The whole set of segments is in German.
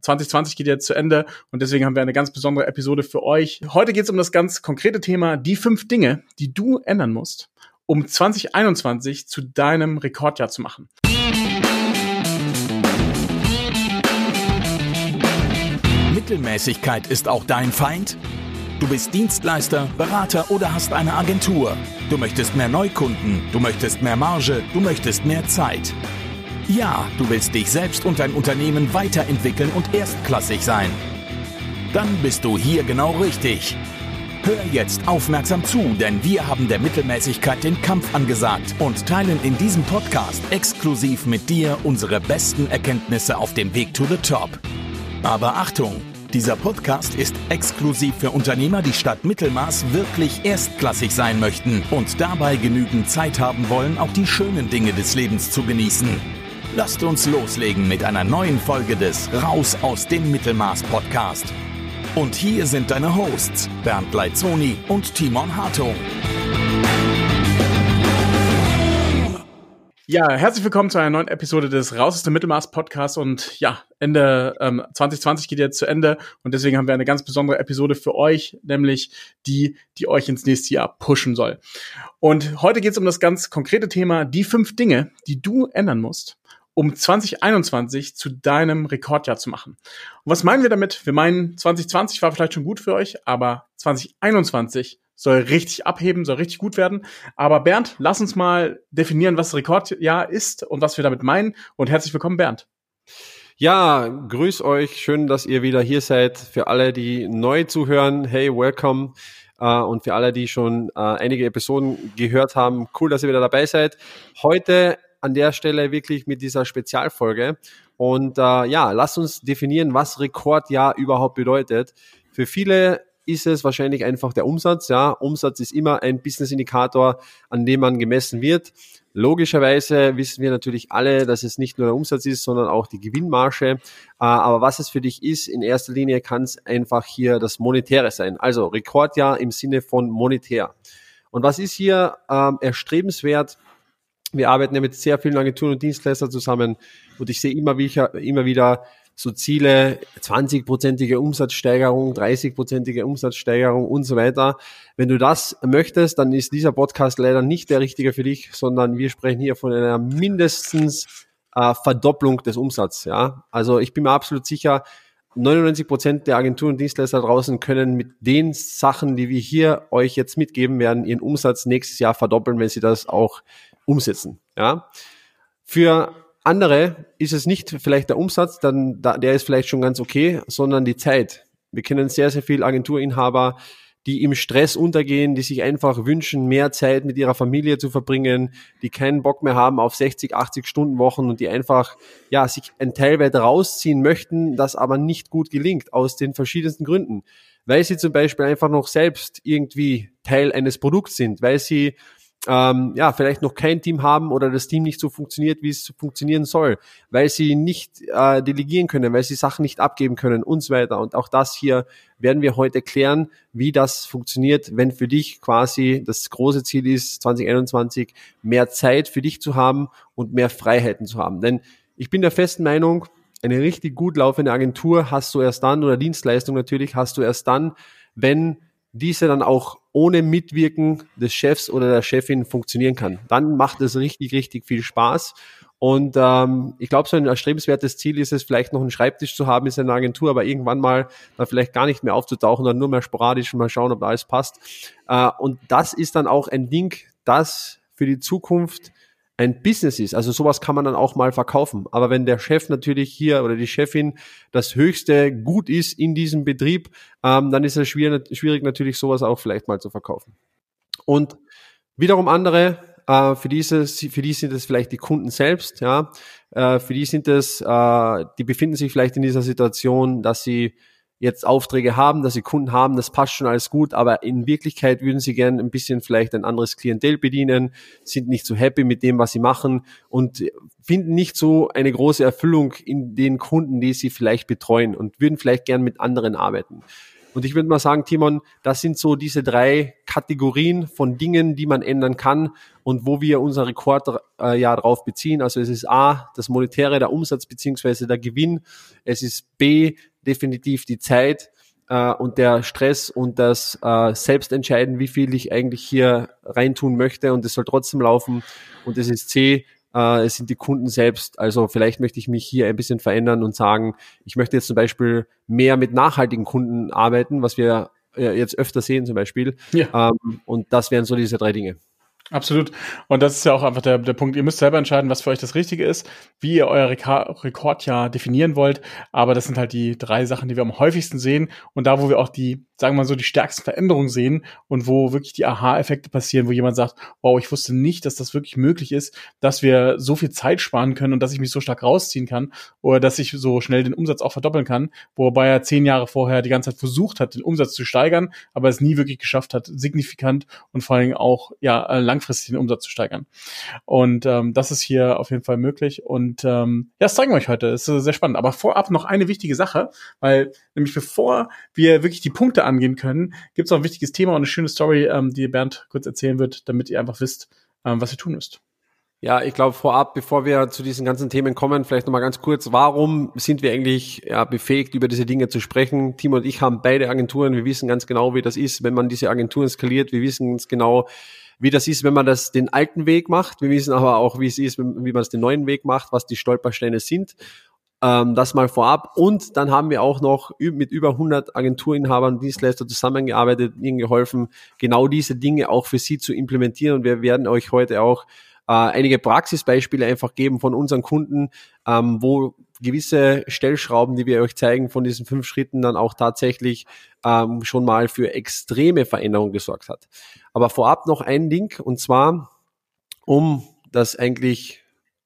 2020 geht jetzt zu Ende und deswegen haben wir eine ganz besondere Episode für euch. Heute geht es um das ganz konkrete Thema, die fünf Dinge, die du ändern musst, um 2021 zu deinem Rekordjahr zu machen. Mittelmäßigkeit ist auch dein Feind? Du bist Dienstleister, Berater oder hast eine Agentur. Du möchtest mehr Neukunden, du möchtest mehr Marge, du möchtest mehr Zeit. Ja, du willst dich selbst und dein Unternehmen weiterentwickeln und erstklassig sein. Dann bist du hier genau richtig. Hör jetzt aufmerksam zu, denn wir haben der Mittelmäßigkeit den Kampf angesagt und teilen in diesem Podcast exklusiv mit dir unsere besten Erkenntnisse auf dem Weg to the Top. Aber Achtung! Dieser Podcast ist exklusiv für Unternehmer, die statt Mittelmaß wirklich erstklassig sein möchten und dabei genügend Zeit haben wollen, auch die schönen Dinge des Lebens zu genießen. Lasst uns loslegen mit einer neuen Folge des Raus aus dem Mittelmaß Podcast. Und hier sind deine Hosts Bernd Leitzoni und Timon Hartung. Ja, herzlich willkommen zu einer neuen Episode des Raus aus dem Mittelmaß Podcast und ja, Ende ähm, 2020 geht jetzt zu Ende und deswegen haben wir eine ganz besondere Episode für euch, nämlich die, die euch ins nächste Jahr pushen soll. Und heute geht es um das ganz konkrete Thema, die fünf Dinge, die du ändern musst, um 2021 zu deinem Rekordjahr zu machen. Und was meinen wir damit? Wir meinen, 2020 war vielleicht schon gut für euch, aber 2021 soll richtig abheben, soll richtig gut werden. Aber Bernd, lass uns mal definieren, was Rekordjahr ist und was wir damit meinen. Und herzlich willkommen, Bernd. Ja, grüß euch. Schön, dass ihr wieder hier seid. Für alle, die neu zuhören, hey, welcome. Uh, und für alle, die schon uh, einige Episoden gehört haben, cool, dass ihr wieder dabei seid. Heute an der Stelle wirklich mit dieser Spezialfolge. Und uh, ja, lasst uns definieren, was Rekordjahr überhaupt bedeutet. Für viele ist es wahrscheinlich einfach der Umsatz. Ja, Umsatz ist immer ein Business-Indikator, an dem man gemessen wird. Logischerweise wissen wir natürlich alle, dass es nicht nur der Umsatz ist, sondern auch die Gewinnmarge. Äh, aber was es für dich ist, in erster Linie kann es einfach hier das Monetäre sein. Also Rekordjahr im Sinne von monetär. Und was ist hier ähm, erstrebenswert? Wir arbeiten ja mit sehr vielen Agenturen und Dienstleistern zusammen und ich sehe immer wieder, immer wieder so Ziele, 20-prozentige Umsatzsteigerung, 30-prozentige Umsatzsteigerung und so weiter. Wenn du das möchtest, dann ist dieser Podcast leider nicht der richtige für dich, sondern wir sprechen hier von einer mindestens äh, Verdopplung des Umsatzes. Ja? Also ich bin mir absolut sicher, 99 Prozent der Agenturen und Dienstleister draußen können mit den Sachen, die wir hier euch jetzt mitgeben werden, ihren Umsatz nächstes Jahr verdoppeln, wenn sie das auch umsetzen. Ja? Für andere ist es nicht vielleicht der Umsatz, dann der ist vielleicht schon ganz okay, sondern die Zeit. Wir kennen sehr, sehr viele Agenturinhaber, die im Stress untergehen, die sich einfach wünschen, mehr Zeit mit ihrer Familie zu verbringen, die keinen Bock mehr haben auf 60, 80 Stunden Wochen und die einfach, ja, sich ein Teil weit rausziehen möchten, das aber nicht gut gelingt, aus den verschiedensten Gründen. Weil sie zum Beispiel einfach noch selbst irgendwie Teil eines Produkts sind, weil sie ähm, ja, vielleicht noch kein Team haben oder das Team nicht so funktioniert, wie es funktionieren soll, weil sie nicht äh, delegieren können, weil sie Sachen nicht abgeben können und so weiter. Und auch das hier werden wir heute klären, wie das funktioniert, wenn für dich quasi das große Ziel ist, 2021 mehr Zeit für dich zu haben und mehr Freiheiten zu haben. Denn ich bin der festen Meinung, eine richtig gut laufende Agentur hast du erst dann oder Dienstleistung natürlich hast du erst dann, wenn diese dann auch ohne Mitwirken des Chefs oder der Chefin funktionieren kann. Dann macht es richtig, richtig viel Spaß. Und ähm, ich glaube, so ein erstrebenswertes Ziel ist es, vielleicht noch einen Schreibtisch zu haben in seiner Agentur, aber irgendwann mal dann vielleicht gar nicht mehr aufzutauchen, sondern nur mehr sporadisch mal schauen, ob alles passt. Äh, und das ist dann auch ein Ding, das für die Zukunft ein Business ist. Also sowas kann man dann auch mal verkaufen. Aber wenn der Chef natürlich hier oder die Chefin das höchste Gut ist in diesem Betrieb, ähm, dann ist es schwierig, schwierig natürlich sowas auch vielleicht mal zu verkaufen. Und wiederum andere, äh, für diese, für die sind es vielleicht die Kunden selbst, ja, äh, für die sind es, äh, die befinden sich vielleicht in dieser Situation, dass sie jetzt Aufträge haben, dass sie Kunden haben, das passt schon alles gut, aber in Wirklichkeit würden sie gerne ein bisschen vielleicht ein anderes Klientel bedienen, sind nicht so happy mit dem, was sie machen und finden nicht so eine große Erfüllung in den Kunden, die sie vielleicht betreuen und würden vielleicht gern mit anderen arbeiten. Und ich würde mal sagen, Timon, das sind so diese drei Kategorien von Dingen, die man ändern kann und wo wir unser Rekordjahr äh, drauf beziehen. Also es ist A, das Monetäre, der Umsatz beziehungsweise der Gewinn. Es ist B, definitiv die Zeit äh, und der Stress und das äh, Selbstentscheiden, wie viel ich eigentlich hier reintun möchte und es soll trotzdem laufen. Und es ist C, äh, es sind die Kunden selbst. Also vielleicht möchte ich mich hier ein bisschen verändern und sagen, ich möchte jetzt zum Beispiel mehr mit nachhaltigen Kunden arbeiten, was wir äh, jetzt öfter sehen zum Beispiel. Ja. Ähm, und das wären so diese drei Dinge. Absolut. Und das ist ja auch einfach der, der Punkt. Ihr müsst selber entscheiden, was für euch das Richtige ist, wie ihr euer Reka Rekordjahr definieren wollt. Aber das sind halt die drei Sachen, die wir am häufigsten sehen und da, wo wir auch die, sagen wir mal so, die stärksten Veränderungen sehen und wo wirklich die Aha-Effekte passieren, wo jemand sagt, wow, ich wusste nicht, dass das wirklich möglich ist, dass wir so viel Zeit sparen können und dass ich mich so stark rausziehen kann oder dass ich so schnell den Umsatz auch verdoppeln kann, wobei er zehn Jahre vorher die ganze Zeit versucht hat, den Umsatz zu steigern, aber es nie wirklich geschafft hat, signifikant und vor allem auch ja lang langfristig den Umsatz zu steigern. Und ähm, das ist hier auf jeden Fall möglich. Und ähm, ja, das zeigen wir euch heute. Das ist sehr spannend. Aber vorab noch eine wichtige Sache, weil nämlich bevor wir wirklich die Punkte angehen können, gibt es noch ein wichtiges Thema und eine schöne Story, ähm, die Bernd kurz erzählen wird, damit ihr einfach wisst, ähm, was ihr tun müsst. Ja, ich glaube vorab, bevor wir zu diesen ganzen Themen kommen, vielleicht nochmal ganz kurz, warum sind wir eigentlich ja, befähigt, über diese Dinge zu sprechen? Timo und ich haben beide Agenturen, wir wissen ganz genau, wie das ist, wenn man diese Agenturen skaliert, wir wissen ganz genau, wie das ist, wenn man das den alten Weg macht. Wir wissen aber auch, wie es ist, wie man es den neuen Weg macht, was die Stolpersteine sind. Ähm, das mal vorab. Und dann haben wir auch noch mit über 100 Agenturinhabern, Dienstleister zusammengearbeitet, ihnen geholfen, genau diese Dinge auch für sie zu implementieren. Und wir werden euch heute auch äh, einige Praxisbeispiele einfach geben von unseren Kunden, ähm, wo gewisse Stellschrauben, die wir euch zeigen, von diesen fünf Schritten dann auch tatsächlich ähm, schon mal für extreme Veränderungen gesorgt hat. Aber vorab noch ein Link und zwar, um das eigentlich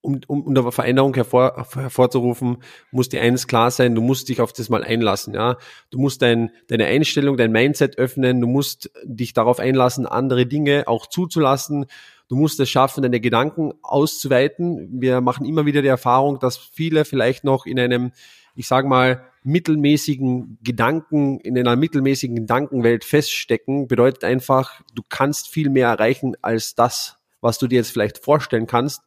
um, um, um eine Veränderung hervor, hervorzurufen, muss dir eines klar sein, du musst dich auf das mal einlassen, ja. Du musst dein, deine Einstellung, dein Mindset öffnen, du musst dich darauf einlassen, andere Dinge auch zuzulassen. Du musst es schaffen, deine Gedanken auszuweiten. Wir machen immer wieder die Erfahrung, dass viele vielleicht noch in einem, ich sage mal, mittelmäßigen Gedanken, in einer mittelmäßigen Gedankenwelt feststecken. Bedeutet einfach, du kannst viel mehr erreichen als das, was du dir jetzt vielleicht vorstellen kannst.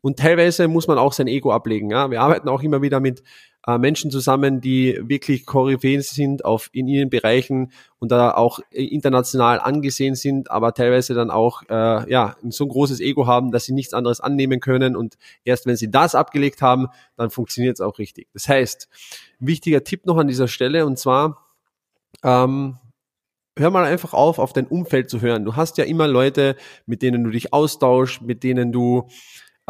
Und teilweise muss man auch sein Ego ablegen. Ja? Wir arbeiten auch immer wieder mit äh, Menschen zusammen, die wirklich Koryphäen sind auf, in ihren Bereichen und da auch international angesehen sind, aber teilweise dann auch äh, ja, so ein großes Ego haben, dass sie nichts anderes annehmen können. Und erst wenn sie das abgelegt haben, dann funktioniert es auch richtig. Das heißt, wichtiger Tipp noch an dieser Stelle und zwar, ähm, hör mal einfach auf, auf dein Umfeld zu hören. Du hast ja immer Leute, mit denen du dich austauschst, mit denen du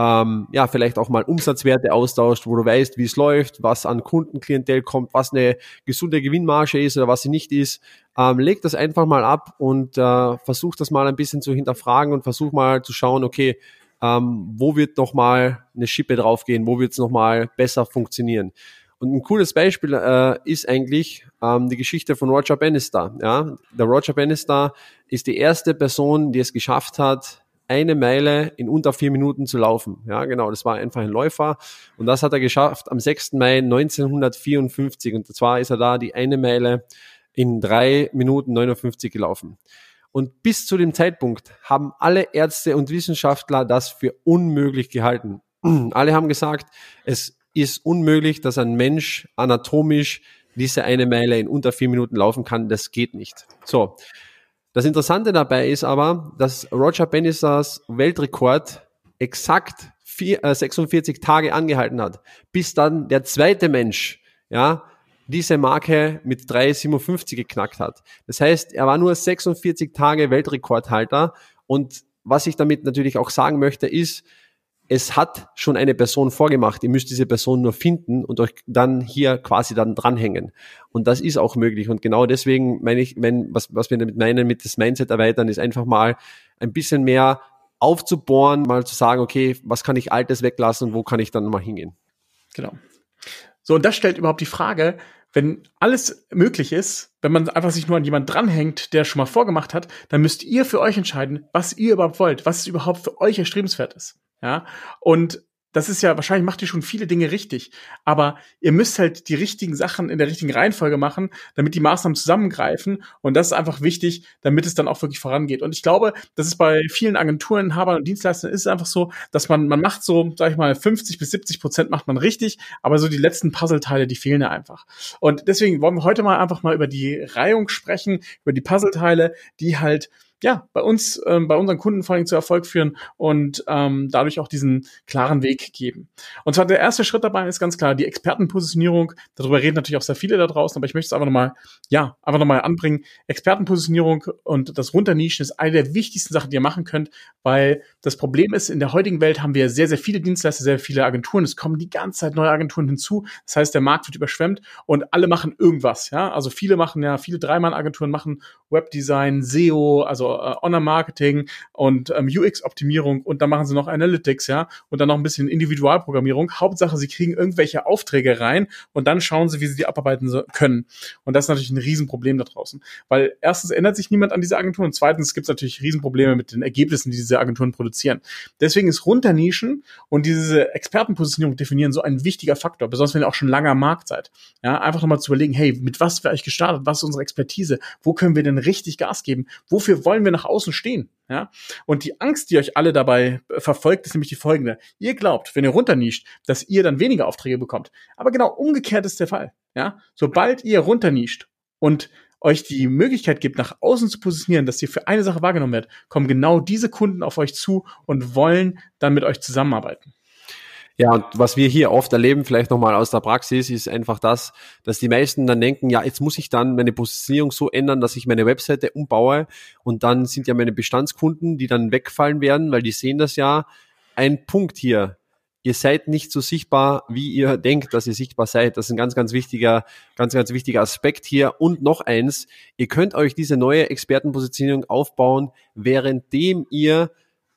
ähm, ja, vielleicht auch mal Umsatzwerte austauscht, wo du weißt, wie es läuft, was an Kundenklientel kommt, was eine gesunde Gewinnmarge ist oder was sie nicht ist. Ähm, leg das einfach mal ab und äh, versuch das mal ein bisschen zu hinterfragen und versuch mal zu schauen, okay, ähm, wo wird noch mal eine Schippe draufgehen, wo wird es noch mal besser funktionieren. Und ein cooles Beispiel äh, ist eigentlich ähm, die Geschichte von Roger Bannister. Ja? Der Roger Bannister ist die erste Person, die es geschafft hat, eine Meile in unter vier Minuten zu laufen. Ja, genau, das war einfach ein Läufer. Und das hat er geschafft am 6. Mai 1954. Und zwar ist er da die eine Meile in drei Minuten 59 gelaufen. Und bis zu dem Zeitpunkt haben alle Ärzte und Wissenschaftler das für unmöglich gehalten. Alle haben gesagt, es ist unmöglich, dass ein Mensch anatomisch diese eine Meile in unter vier Minuten laufen kann. Das geht nicht. So. Das Interessante dabei ist aber, dass Roger Bannisters Weltrekord exakt vier, äh, 46 Tage angehalten hat, bis dann der zweite Mensch, ja, diese Marke mit 3,57 geknackt hat. Das heißt, er war nur 46 Tage Weltrekordhalter und was ich damit natürlich auch sagen möchte, ist, es hat schon eine Person vorgemacht. Ihr müsst diese Person nur finden und euch dann hier quasi dann dranhängen. Und das ist auch möglich. Und genau deswegen meine ich, wenn, was, was wir damit meinen, mit das Mindset erweitern, ist einfach mal ein bisschen mehr aufzubohren, mal zu sagen, okay, was kann ich Altes weglassen und wo kann ich dann mal hingehen? Genau. So, und das stellt überhaupt die Frage, wenn alles möglich ist, wenn man einfach sich nur an jemanden dranhängt, der schon mal vorgemacht hat, dann müsst ihr für euch entscheiden, was ihr überhaupt wollt, was überhaupt für euch erstrebenswert ist. Ja, und das ist ja, wahrscheinlich macht ihr schon viele Dinge richtig, aber ihr müsst halt die richtigen Sachen in der richtigen Reihenfolge machen, damit die Maßnahmen zusammengreifen und das ist einfach wichtig, damit es dann auch wirklich vorangeht. Und ich glaube, das ist bei vielen Agenturen, Inhabern und Dienstleistern ist es einfach so, dass man, man macht so, sag ich mal, 50 bis 70 Prozent macht man richtig, aber so die letzten Puzzleteile, die fehlen ja einfach. Und deswegen wollen wir heute mal einfach mal über die Reihung sprechen, über die Puzzleteile, die halt ja, bei uns, ähm, bei unseren Kunden vor allem zu Erfolg führen und ähm, dadurch auch diesen klaren Weg geben. Und zwar der erste Schritt dabei ist ganz klar die Expertenpositionierung. Darüber reden natürlich auch sehr viele da draußen, aber ich möchte es einfach nochmal, ja, einfach nochmal anbringen. Expertenpositionierung und das Runternischen ist eine der wichtigsten Sachen, die ihr machen könnt, weil das Problem ist, in der heutigen Welt haben wir sehr, sehr viele Dienstleister, sehr viele Agenturen. Es kommen die ganze Zeit neue Agenturen hinzu. Das heißt, der Markt wird überschwemmt und alle machen irgendwas, ja. Also viele machen ja, viele Dreimann-Agenturen machen Webdesign, SEO, also äh, Honor-Marketing und ähm, UX-Optimierung und dann machen sie noch Analytics, ja, und dann noch ein bisschen Individualprogrammierung. Hauptsache, sie kriegen irgendwelche Aufträge rein und dann schauen sie, wie sie die abarbeiten so können. Und das ist natürlich ein Riesenproblem da draußen. Weil erstens ändert sich niemand an diese Agentur und zweitens gibt es natürlich Riesenprobleme mit den Ergebnissen, die diese Agenturen produzieren. Deswegen ist Runternischen und diese Expertenpositionierung definieren so ein wichtiger Faktor, besonders wenn ihr auch schon lange am Markt seid. Ja, einfach nochmal zu überlegen, hey, mit was wäre ich gestartet? Was ist unsere Expertise? Wo können wir denn richtig Gas geben? Wofür wollen wir nach außen stehen? Ja? Und die Angst, die euch alle dabei verfolgt, ist nämlich die folgende. Ihr glaubt, wenn ihr runternischt, dass ihr dann weniger Aufträge bekommt. Aber genau umgekehrt ist der Fall. Ja? Sobald ihr runternischt und euch die Möglichkeit gibt, nach außen zu positionieren, dass ihr für eine Sache wahrgenommen werdet, kommen genau diese Kunden auf euch zu und wollen dann mit euch zusammenarbeiten. Ja, und was wir hier oft erleben, vielleicht nochmal aus der Praxis, ist einfach das, dass die meisten dann denken, ja, jetzt muss ich dann meine Positionierung so ändern, dass ich meine Webseite umbaue und dann sind ja meine Bestandskunden, die dann wegfallen werden, weil die sehen das ja. Ein Punkt hier. Ihr seid nicht so sichtbar, wie ihr denkt, dass ihr sichtbar seid. Das ist ein ganz, ganz wichtiger, ganz, ganz wichtiger Aspekt hier. Und noch eins. Ihr könnt euch diese neue Expertenpositionierung aufbauen, währenddem ihr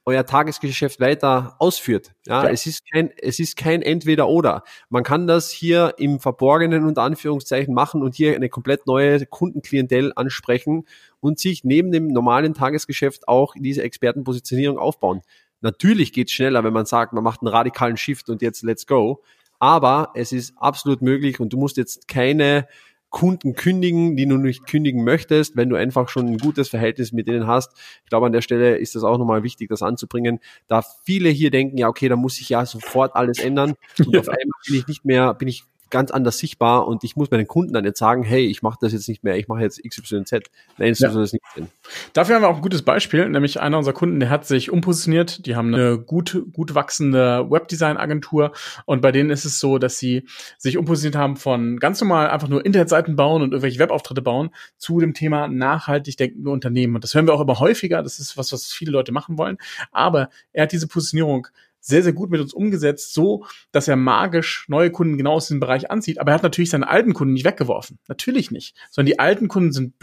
euer Tagesgeschäft weiter ausführt. Ja, ja, es ist kein, es ist kein Entweder-Oder. Man kann das hier im Verborgenen unter Anführungszeichen machen und hier eine komplett neue Kundenklientel ansprechen und sich neben dem normalen Tagesgeschäft auch diese Expertenpositionierung aufbauen. Natürlich geht's schneller, wenn man sagt, man macht einen radikalen Shift und jetzt let's go. Aber es ist absolut möglich und du musst jetzt keine Kunden kündigen, die du nicht kündigen möchtest, wenn du einfach schon ein gutes Verhältnis mit denen hast. Ich glaube, an der Stelle ist das auch nochmal wichtig, das anzubringen, da viele hier denken, ja, okay, da muss ich ja sofort alles ändern und ja. auf einmal bin ich nicht mehr, bin ich ganz anders sichtbar und ich muss meinen Kunden dann jetzt sagen, hey, ich mache das jetzt nicht mehr, ich mache jetzt XYZ. Nein, ja. das nicht sein. Dafür haben wir auch ein gutes Beispiel, nämlich einer unserer Kunden, der hat sich umpositioniert, die haben eine gut, gut wachsende Webdesign-Agentur und bei denen ist es so, dass sie sich umpositioniert haben von ganz normal einfach nur Internetseiten bauen und irgendwelche Webauftritte bauen zu dem Thema nachhaltig denkende Unternehmen. Und das hören wir auch immer häufiger, das ist was, was viele Leute machen wollen, aber er hat diese Positionierung sehr, sehr gut mit uns umgesetzt, so dass er magisch neue Kunden genau aus diesem Bereich anzieht. Aber er hat natürlich seine alten Kunden nicht weggeworfen. Natürlich nicht. Sondern die alten Kunden sind,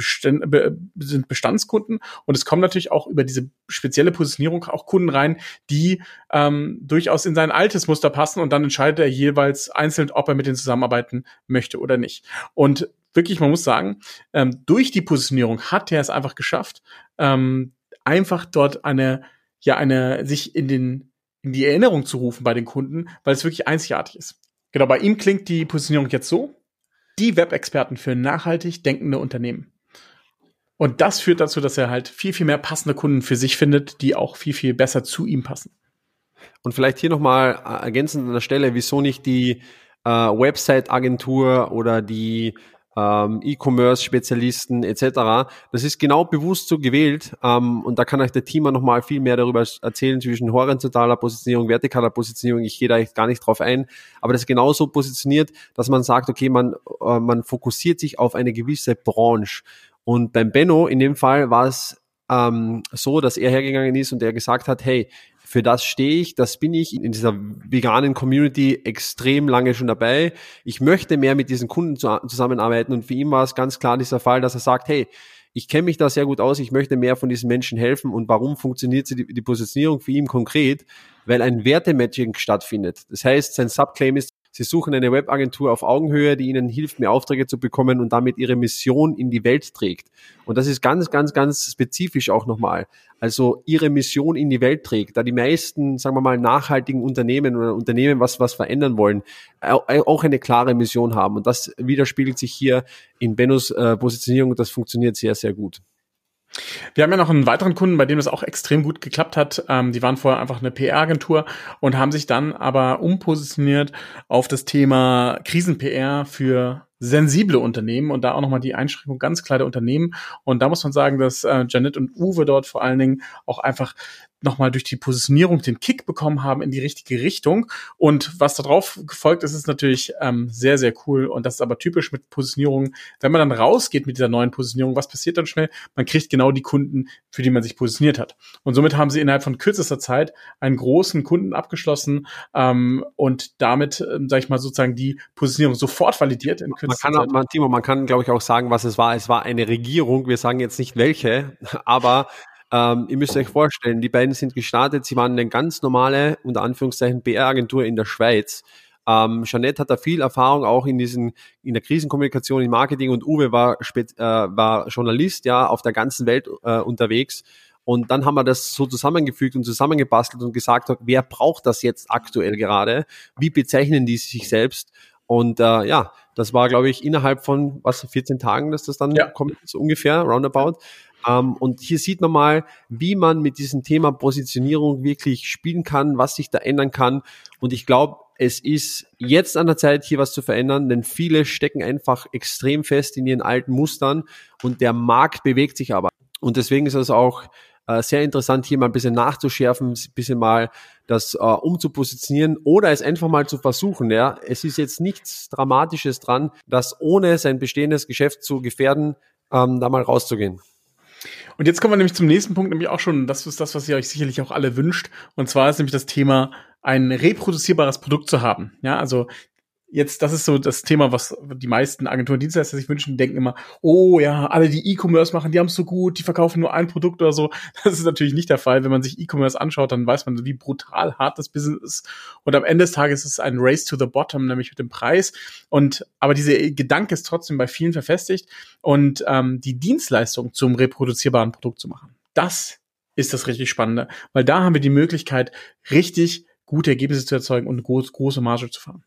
sind Bestandskunden und es kommen natürlich auch über diese spezielle Positionierung auch Kunden rein, die ähm, durchaus in sein altes Muster passen und dann entscheidet er jeweils einzeln, ob er mit denen zusammenarbeiten möchte oder nicht. Und wirklich, man muss sagen, ähm, durch die Positionierung hat er es einfach geschafft, ähm, einfach dort eine, ja, eine, sich in den in die Erinnerung zu rufen bei den Kunden, weil es wirklich einzigartig ist. Genau, bei ihm klingt die Positionierung jetzt so. Die Web-Experten für nachhaltig denkende Unternehmen. Und das führt dazu, dass er halt viel, viel mehr passende Kunden für sich findet, die auch viel, viel besser zu ihm passen. Und vielleicht hier nochmal ergänzend an der Stelle, wieso nicht die äh, Website-Agentur oder die ähm, E-Commerce-Spezialisten etc. Das ist genau bewusst so gewählt ähm, und da kann euch der Teamer nochmal viel mehr darüber erzählen zwischen horizontaler Positionierung, vertikaler Positionierung. Ich gehe da gar nicht drauf ein, aber das ist genau so positioniert, dass man sagt, okay, man, äh, man fokussiert sich auf eine gewisse Branche. Und beim Benno in dem Fall war es ähm, so, dass er hergegangen ist und er gesagt hat, hey, für das stehe ich, das bin ich in dieser veganen Community extrem lange schon dabei. Ich möchte mehr mit diesen Kunden zusammenarbeiten und für ihn war es ganz klar dieser Fall, dass er sagt, hey, ich kenne mich da sehr gut aus, ich möchte mehr von diesen Menschen helfen und warum funktioniert die, die Positionierung für ihn konkret? Weil ein Wertematching stattfindet. Das heißt, sein Subclaim ist, Sie suchen eine Webagentur auf Augenhöhe, die ihnen hilft, mehr Aufträge zu bekommen und damit ihre Mission in die Welt trägt. Und das ist ganz, ganz, ganz spezifisch auch nochmal. Also ihre Mission in die Welt trägt. Da die meisten, sagen wir mal, nachhaltigen Unternehmen oder Unternehmen, was was verändern wollen, auch eine klare Mission haben. Und das widerspiegelt sich hier in Bennos äh, Positionierung. Das funktioniert sehr, sehr gut. Wir haben ja noch einen weiteren Kunden, bei dem das auch extrem gut geklappt hat. Ähm, die waren vorher einfach eine PR-Agentur und haben sich dann aber umpositioniert auf das Thema Krisen-PR für sensible Unternehmen und da auch nochmal die Einschränkung ganz klar der Unternehmen. Und da muss man sagen, dass äh, Janet und Uwe dort vor allen Dingen auch einfach nochmal durch die Positionierung den Kick bekommen haben in die richtige Richtung. Und was darauf gefolgt ist, ist natürlich ähm, sehr, sehr cool. Und das ist aber typisch mit Positionierung. Wenn man dann rausgeht mit dieser neuen Positionierung, was passiert dann schnell? Man kriegt genau die Kunden, für die man sich positioniert hat. Und somit haben sie innerhalb von kürzester Zeit einen großen Kunden abgeschlossen ähm, und damit, ähm, sage ich mal, sozusagen die Positionierung sofort validiert in kürzester man kann, Zeit. Man, Timo, man kann, glaube ich, auch sagen, was es war. Es war eine Regierung. Wir sagen jetzt nicht welche, aber ähm, ihr müsst euch vorstellen, die beiden sind gestartet, sie waren eine ganz normale, unter Anführungszeichen, PR-Agentur in der Schweiz. Ähm, Jeanette hat da viel Erfahrung auch in diesen, in der Krisenkommunikation, im Marketing und Uwe war, spät, äh, war Journalist, ja, auf der ganzen Welt äh, unterwegs. Und dann haben wir das so zusammengefügt und zusammengebastelt und gesagt, wer braucht das jetzt aktuell gerade? Wie bezeichnen die sich selbst? Und äh, ja, das war, glaube ich, innerhalb von was 14 Tagen, dass das dann ja. kommt, so ungefähr, roundabout. Ähm, und hier sieht man mal, wie man mit diesem Thema Positionierung wirklich spielen kann, was sich da ändern kann. Und ich glaube, es ist jetzt an der Zeit, hier was zu verändern, denn viele stecken einfach extrem fest in ihren alten Mustern und der Markt bewegt sich aber. Und deswegen ist es auch äh, sehr interessant, hier mal ein bisschen nachzuschärfen, ein bisschen mal das äh, umzupositionieren oder es einfach mal zu versuchen. Ja, es ist jetzt nichts Dramatisches dran, das ohne sein bestehendes Geschäft zu gefährden, ähm, da mal rauszugehen. Und jetzt kommen wir nämlich zum nächsten Punkt, nämlich auch schon, das ist das, was ihr euch sicherlich auch alle wünscht. Und zwar ist nämlich das Thema, ein reproduzierbares Produkt zu haben. Ja, also jetzt, das ist so das Thema, was die meisten Agenturen Dienstleister sich wünschen, denken immer, oh ja, alle, die E-Commerce machen, die haben es so gut, die verkaufen nur ein Produkt oder so. Das ist natürlich nicht der Fall. Wenn man sich E-Commerce anschaut, dann weiß man, wie brutal hart das Business ist. Und am Ende des Tages ist es ein Race to the Bottom, nämlich mit dem Preis. Und aber dieser Gedanke ist trotzdem bei vielen verfestigt und ähm, die Dienstleistung zum reproduzierbaren Produkt zu machen. Das ist das richtig Spannende, weil da haben wir die Möglichkeit, richtig gute Ergebnisse zu erzeugen und groß, große Marge zu fahren.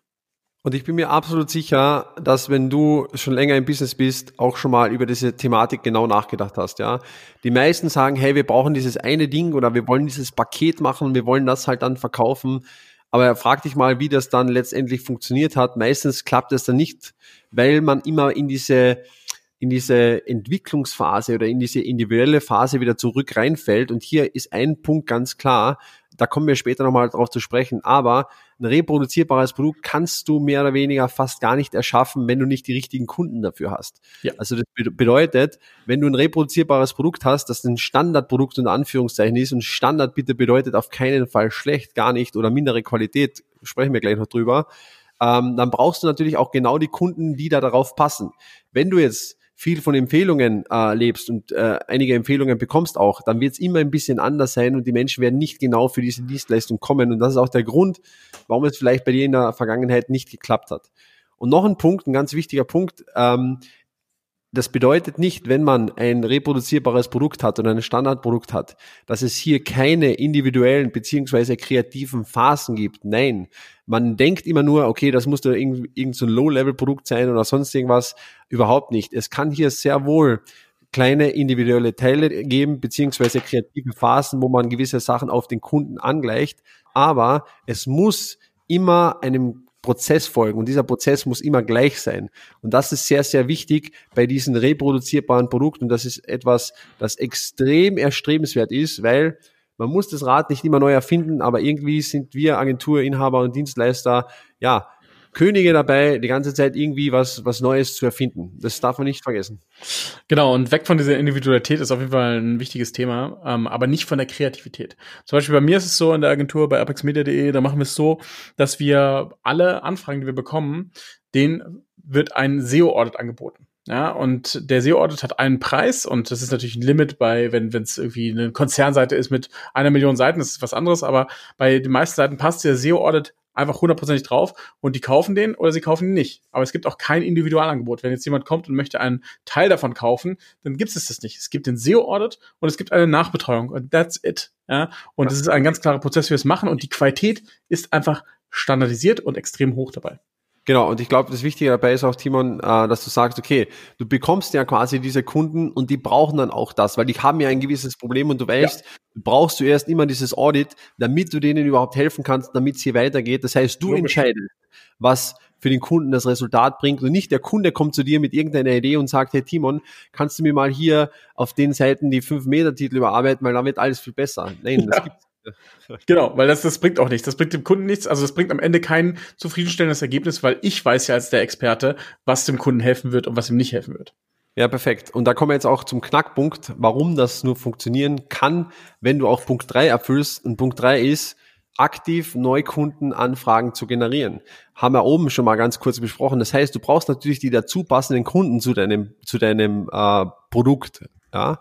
Und ich bin mir absolut sicher, dass wenn du schon länger im Business bist, auch schon mal über diese Thematik genau nachgedacht hast, ja. Die meisten sagen, hey, wir brauchen dieses eine Ding oder wir wollen dieses Paket machen, wir wollen das halt dann verkaufen. Aber frag dich mal, wie das dann letztendlich funktioniert hat. Meistens klappt es dann nicht, weil man immer in diese, in diese Entwicklungsphase oder in diese individuelle Phase wieder zurück reinfällt. Und hier ist ein Punkt ganz klar, da kommen wir später nochmal drauf zu sprechen, aber ein reproduzierbares Produkt kannst du mehr oder weniger fast gar nicht erschaffen, wenn du nicht die richtigen Kunden dafür hast. Ja. Also das bedeutet, wenn du ein reproduzierbares Produkt hast, das ein Standardprodukt unter Anführungszeichen ist und Standard bitte bedeutet auf keinen Fall schlecht, gar nicht oder mindere Qualität, sprechen wir gleich noch drüber, ähm, dann brauchst du natürlich auch genau die Kunden, die da darauf passen. Wenn du jetzt viel von Empfehlungen äh, lebst und äh, einige Empfehlungen bekommst auch, dann wird es immer ein bisschen anders sein und die Menschen werden nicht genau für diese Dienstleistung kommen. Und das ist auch der Grund, warum es vielleicht bei dir in der Vergangenheit nicht geklappt hat. Und noch ein Punkt, ein ganz wichtiger Punkt, ähm, das bedeutet nicht, wenn man ein reproduzierbares Produkt hat oder ein Standardprodukt hat, dass es hier keine individuellen beziehungsweise kreativen Phasen gibt. Nein, man denkt immer nur, okay, das muss da irgend, irgend so ein Low-Level-Produkt sein oder sonst irgendwas. Überhaupt nicht. Es kann hier sehr wohl kleine individuelle Teile geben, beziehungsweise kreative Phasen, wo man gewisse Sachen auf den Kunden angleicht. Aber es muss immer einem Prozess folgen und dieser Prozess muss immer gleich sein. Und das ist sehr, sehr wichtig bei diesen reproduzierbaren Produkten das ist etwas, das extrem erstrebenswert ist, weil man muss das Rad nicht immer neu erfinden, aber irgendwie sind wir Agenturinhaber und Dienstleister, ja, Könige dabei, die ganze Zeit irgendwie was, was Neues zu erfinden. Das darf man nicht vergessen. Genau, und weg von dieser Individualität ist auf jeden Fall ein wichtiges Thema, ähm, aber nicht von der Kreativität. Zum Beispiel bei mir ist es so in der Agentur bei apexmedia.de, da machen wir es so, dass wir alle Anfragen, die wir bekommen, denen wird ein SEO-Audit angeboten. Ja, und der SEO-Audit hat einen Preis und das ist natürlich ein Limit bei, wenn es irgendwie eine Konzernseite ist mit einer Million Seiten, das ist was anderes, aber bei den meisten Seiten passt der SEO-Audit einfach hundertprozentig drauf und die kaufen den oder sie kaufen ihn nicht. Aber es gibt auch kein Individualangebot. Wenn jetzt jemand kommt und möchte einen Teil davon kaufen, dann gibt es das nicht. Es gibt den SEO-Audit und es gibt eine Nachbetreuung und that's it. Ja? Und das ist ein ganz klarer Prozess, wie wir es machen und die Qualität ist einfach standardisiert und extrem hoch dabei. Genau, und ich glaube, das Wichtige dabei ist auch, Timon, äh, dass du sagst, okay, du bekommst ja quasi diese Kunden und die brauchen dann auch das, weil die haben ja ein gewisses Problem und du weißt, ja. du brauchst zuerst immer dieses Audit, damit du denen überhaupt helfen kannst, damit es hier weitergeht. Das heißt, du Logisch. entscheidest, was für den Kunden das Resultat bringt und nicht der Kunde kommt zu dir mit irgendeiner Idee und sagt, hey Timon, kannst du mir mal hier auf den Seiten die 5-Meter-Titel überarbeiten, weil dann wird alles viel besser. Nein, das ja. Genau, weil das, das bringt auch nichts. Das bringt dem Kunden nichts. Also das bringt am Ende kein zufriedenstellendes Ergebnis, weil ich weiß ja als der Experte, was dem Kunden helfen wird und was ihm nicht helfen wird. Ja, perfekt. Und da kommen wir jetzt auch zum Knackpunkt, warum das nur funktionieren kann, wenn du auch Punkt 3 erfüllst. Und Punkt 3 ist, aktiv Neukundenanfragen zu generieren. Haben wir oben schon mal ganz kurz besprochen. Das heißt, du brauchst natürlich die dazu passenden Kunden zu deinem, zu deinem äh, Produkt. Ja.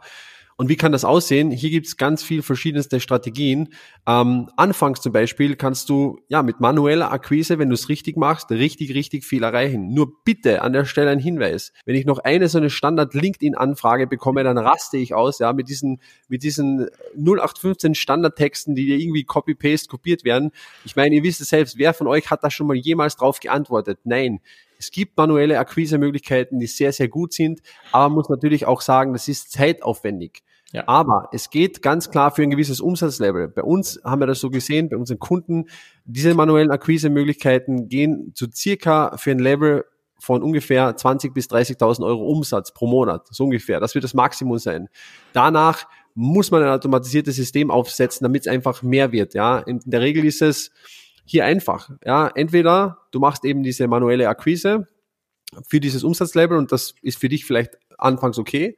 Und wie kann das aussehen? Hier gibt es ganz viel verschiedenste Strategien. Ähm, anfangs zum Beispiel kannst du ja mit manueller Akquise, wenn du es richtig machst, richtig, richtig viel erreichen. Nur bitte an der Stelle ein Hinweis. Wenn ich noch eine so eine Standard-LinkedIn-Anfrage bekomme, dann raste ich aus, ja, mit diesen, mit diesen 0815 Standardtexten, die dir irgendwie Copy-Paste kopiert werden. Ich meine, ihr wisst es selbst, wer von euch hat da schon mal jemals drauf geantwortet? Nein. Es gibt manuelle Akquise-Möglichkeiten, die sehr, sehr gut sind, aber man muss natürlich auch sagen, das ist zeitaufwendig. Ja. Aber es geht ganz klar für ein gewisses Umsatzlevel. Bei uns haben wir das so gesehen, bei unseren Kunden, diese manuellen Akquise-Möglichkeiten gehen zu circa für ein Level von ungefähr 20 bis 30.000 Euro Umsatz pro Monat, so ungefähr. Das wird das Maximum sein. Danach muss man ein automatisiertes System aufsetzen, damit es einfach mehr wird. Ja, in der Regel ist es hier einfach. Ja, entweder du machst eben diese manuelle Akquise für dieses Umsatzlevel und das ist für dich vielleicht anfangs okay.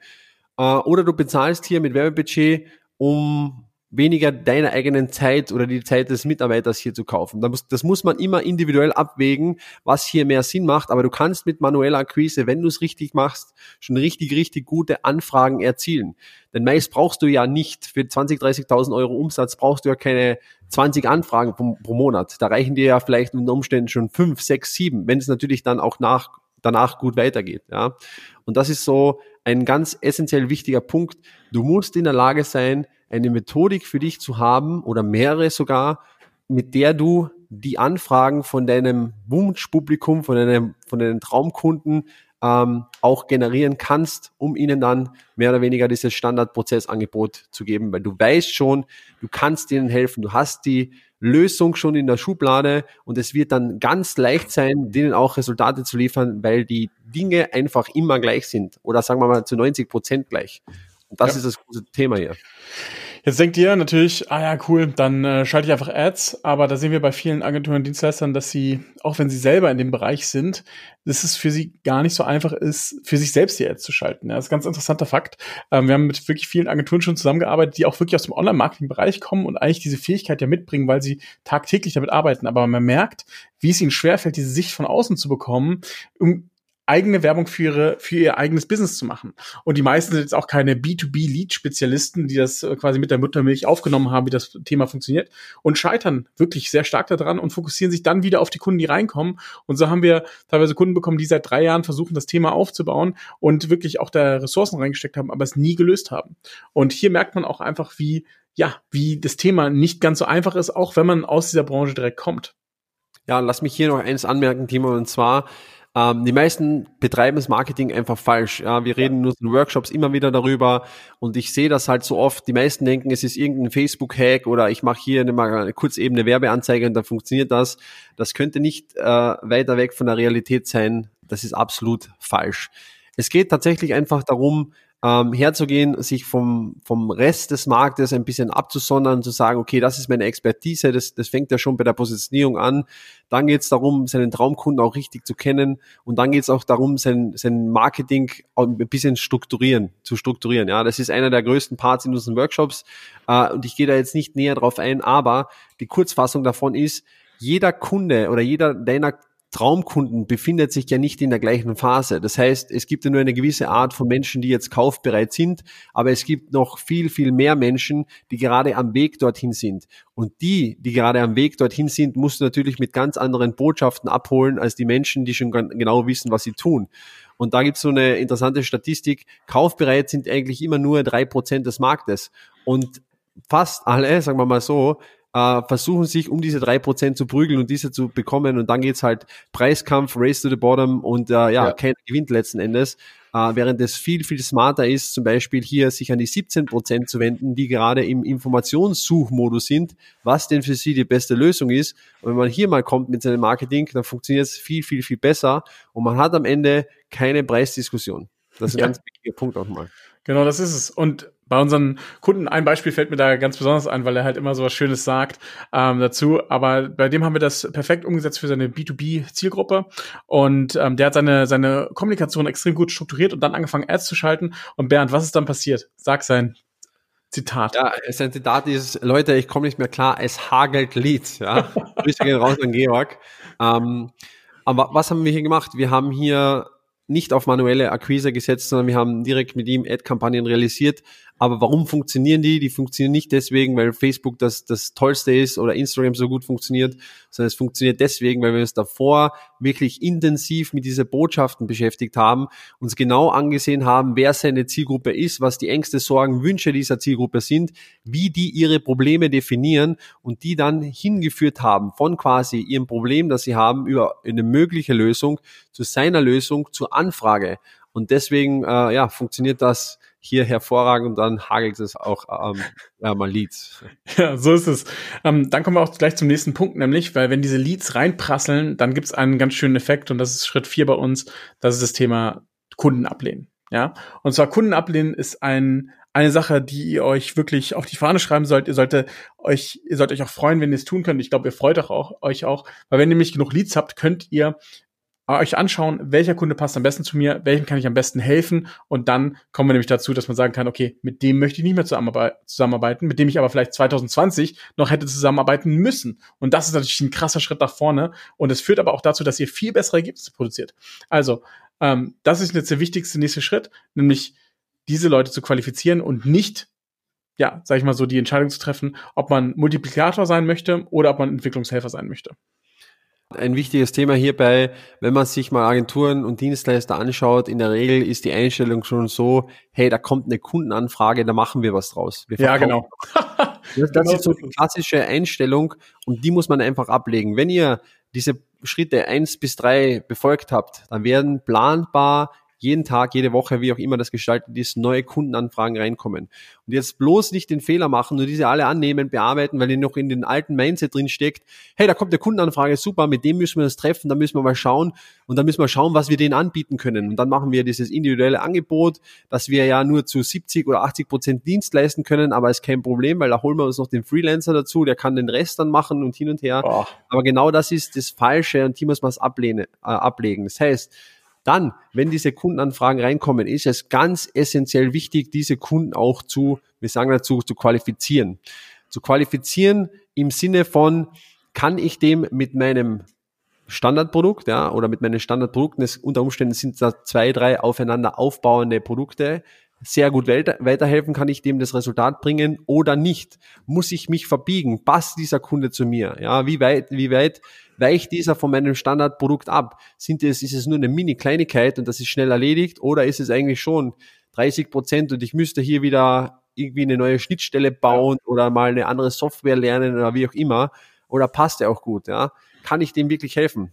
Äh, oder du bezahlst hier mit Werbebudget, um weniger deiner eigenen Zeit oder die Zeit des Mitarbeiters hier zu kaufen. Das muss, das muss man immer individuell abwägen, was hier mehr Sinn macht. Aber du kannst mit manueller Akquise, wenn du es richtig machst, schon richtig, richtig gute Anfragen erzielen. Denn meist brauchst du ja nicht für 20, 30.000 Euro Umsatz brauchst du ja keine 20 Anfragen pro, pro Monat. Da reichen dir ja vielleicht unter Umständen schon 5, 6, 7, wenn es natürlich dann auch nach, danach gut weitergeht. Ja. Und das ist so ein ganz essentiell wichtiger Punkt. Du musst in der Lage sein, eine Methodik für dich zu haben oder mehrere sogar, mit der du die Anfragen von deinem Wunschpublikum, von deinem, von deinen Traumkunden ähm, auch generieren kannst, um ihnen dann mehr oder weniger dieses Standardprozessangebot zu geben, weil du weißt schon, du kannst ihnen helfen, du hast die Lösung schon in der Schublade und es wird dann ganz leicht sein, denen auch Resultate zu liefern, weil die Dinge einfach immer gleich sind oder sagen wir mal zu 90 Prozent gleich. Das ja. ist das große Thema hier. Jetzt denkt ihr natürlich, ah ja, cool, dann äh, schalte ich einfach Ads, aber da sehen wir bei vielen Agenturen und Dienstleistern, dass sie, auch wenn sie selber in dem Bereich sind, dass es für sie gar nicht so einfach ist, für sich selbst die Ads zu schalten. Ja, das ist ein ganz interessanter Fakt. Ähm, wir haben mit wirklich vielen Agenturen schon zusammengearbeitet, die auch wirklich aus dem Online-Marketing-Bereich kommen und eigentlich diese Fähigkeit ja mitbringen, weil sie tagtäglich damit arbeiten. Aber man merkt, wie es ihnen schwerfällt, diese Sicht von außen zu bekommen, um eigene Werbung für, ihre, für ihr eigenes Business zu machen. Und die meisten sind jetzt auch keine B2B-Lead-Spezialisten, die das äh, quasi mit der Muttermilch aufgenommen haben, wie das Thema funktioniert und scheitern wirklich sehr stark daran und fokussieren sich dann wieder auf die Kunden, die reinkommen. Und so haben wir teilweise Kunden bekommen, die seit drei Jahren versuchen, das Thema aufzubauen und wirklich auch da Ressourcen reingesteckt haben, aber es nie gelöst haben. Und hier merkt man auch einfach, wie, ja, wie das Thema nicht ganz so einfach ist, auch wenn man aus dieser Branche direkt kommt. Ja, lass mich hier noch eins anmerken, Timo, und zwar, ähm, die meisten betreiben das Marketing einfach falsch. Ja, wir reden nur in Workshops immer wieder darüber und ich sehe das halt so oft. Die meisten denken, es ist irgendein Facebook-Hack oder ich mache hier eine, eine kurz eben eine Werbeanzeige und dann funktioniert das. Das könnte nicht äh, weiter weg von der Realität sein. Das ist absolut falsch. Es geht tatsächlich einfach darum, ähm, herzugehen, sich vom, vom Rest des Marktes ein bisschen abzusondern, zu sagen, okay, das ist meine Expertise, das, das fängt ja schon bei der Positionierung an. Dann geht es darum, seinen Traumkunden auch richtig zu kennen und dann geht es auch darum, sein, sein Marketing ein bisschen strukturieren, zu strukturieren. Ja, das ist einer der größten Parts in unseren Workshops äh, und ich gehe da jetzt nicht näher drauf ein, aber die Kurzfassung davon ist, jeder Kunde oder jeder deiner Traumkunden befindet sich ja nicht in der gleichen Phase. Das heißt, es gibt ja nur eine gewisse Art von Menschen, die jetzt kaufbereit sind, aber es gibt noch viel, viel mehr Menschen, die gerade am Weg dorthin sind. Und die, die gerade am Weg dorthin sind, musst du natürlich mit ganz anderen Botschaften abholen, als die Menschen, die schon genau wissen, was sie tun. Und da gibt es so eine interessante Statistik. Kaufbereit sind eigentlich immer nur drei Prozent des Marktes. Und fast alle, sagen wir mal so, äh, versuchen sich um diese drei Prozent zu prügeln und diese zu bekommen und dann geht's halt Preiskampf, Race to the Bottom und äh, ja, ja. keiner gewinnt letzten Endes. Äh, während es viel, viel smarter ist, zum Beispiel hier sich an die 17 Prozent zu wenden, die gerade im Informationssuchmodus sind, was denn für sie die beste Lösung ist. Und wenn man hier mal kommt mit seinem Marketing, dann funktioniert es viel, viel, viel besser und man hat am Ende keine Preisdiskussion. Das ist ein ja. ganz wichtiger Punkt auch mal. Genau, das ist es. Und bei unseren Kunden, ein Beispiel fällt mir da ganz besonders ein, weil er halt immer so was Schönes sagt ähm, dazu. Aber bei dem haben wir das perfekt umgesetzt für seine B2B-Zielgruppe. Und ähm, der hat seine, seine Kommunikation extrem gut strukturiert und dann angefangen, Ads zu schalten. Und Bernd, was ist dann passiert? Sag sein Zitat. Ja, sein Zitat ist, Leute, ich komme nicht mehr klar, es hagelt Leads. Ja? Grüße gehen raus an Georg. Ähm, aber was haben wir hier gemacht? Wir haben hier nicht auf manuelle Akquise gesetzt, sondern wir haben direkt mit ihm Ad-Kampagnen realisiert, aber warum funktionieren die? Die funktionieren nicht deswegen, weil Facebook das, das Tollste ist oder Instagram so gut funktioniert, sondern es funktioniert deswegen, weil wir uns davor wirklich intensiv mit dieser Botschaften beschäftigt haben, uns genau angesehen haben, wer seine Zielgruppe ist, was die Ängste, Sorgen, Wünsche dieser Zielgruppe sind, wie die ihre Probleme definieren und die dann hingeführt haben von quasi ihrem Problem, das sie haben, über eine mögliche Lösung zu seiner Lösung, zur Anfrage. Und deswegen äh, ja, funktioniert das hier hervorragend und dann hagelt es auch ähm, ja, mal Leads. Ja, so ist es. Ähm, dann kommen wir auch gleich zum nächsten Punkt, nämlich, weil wenn diese Leads reinprasseln, dann gibt es einen ganz schönen Effekt und das ist Schritt vier bei uns, das ist das Thema Kunden ablehnen. Ja, und zwar Kunden ablehnen ist ein, eine Sache, die ihr euch wirklich auf die Fahne schreiben sollt. Ihr solltet euch, ihr sollt euch auch freuen, wenn ihr es tun könnt. Ich glaube, ihr freut auch, euch auch, weil wenn ihr nämlich genug Leads habt, könnt ihr euch anschauen, welcher Kunde passt am besten zu mir, welchem kann ich am besten helfen und dann kommen wir nämlich dazu, dass man sagen kann, okay, mit dem möchte ich nicht mehr zusammenarbeiten, mit dem ich aber vielleicht 2020 noch hätte zusammenarbeiten müssen. Und das ist natürlich ein krasser Schritt nach vorne und es führt aber auch dazu, dass ihr viel bessere Ergebnisse produziert. Also, ähm, das ist jetzt der wichtigste nächste Schritt, nämlich diese Leute zu qualifizieren und nicht ja, sag ich mal so, die Entscheidung zu treffen, ob man Multiplikator sein möchte oder ob man Entwicklungshelfer sein möchte. Ein wichtiges Thema hierbei, wenn man sich mal Agenturen und Dienstleister anschaut, in der Regel ist die Einstellung schon so, hey, da kommt eine Kundenanfrage, da machen wir was draus. Wir ja, genau. das, das ist so die klassische Einstellung und die muss man einfach ablegen. Wenn ihr diese Schritte eins bis drei befolgt habt, dann werden planbar jeden Tag, jede Woche, wie auch immer das gestaltet ist, neue Kundenanfragen reinkommen. Und jetzt bloß nicht den Fehler machen, nur diese alle annehmen, bearbeiten, weil ihr noch in den alten Mindset drin steckt. Hey, da kommt eine Kundenanfrage, super, mit dem müssen wir uns treffen, da müssen wir mal schauen und dann müssen wir schauen, was wir denen anbieten können. Und dann machen wir dieses individuelle Angebot, dass wir ja nur zu 70 oder 80 Prozent Dienst leisten können, aber ist kein Problem, weil da holen wir uns noch den Freelancer dazu, der kann den Rest dann machen und hin und her. Oh. Aber genau das ist das Falsche und hier muss man es äh, ablegen. Das heißt, dann, wenn diese Kundenanfragen reinkommen, ist es ganz essentiell wichtig, diese Kunden auch zu, wir sagen dazu, zu qualifizieren. Zu qualifizieren im Sinne von, kann ich dem mit meinem Standardprodukt, ja, oder mit meinen Standardprodukten, es, unter Umständen sind da zwei, drei aufeinander aufbauende Produkte, sehr gut weiterhelfen, kann ich dem das Resultat bringen oder nicht? Muss ich mich verbiegen? Passt dieser Kunde zu mir? Ja, wie weit, wie weit weicht dieser von meinem Standardprodukt ab? Sind es, ist es nur eine Mini-Kleinigkeit und das ist schnell erledigt oder ist es eigentlich schon 30 Prozent und ich müsste hier wieder irgendwie eine neue Schnittstelle bauen oder mal eine andere Software lernen oder wie auch immer? Oder passt er auch gut? Ja, kann ich dem wirklich helfen?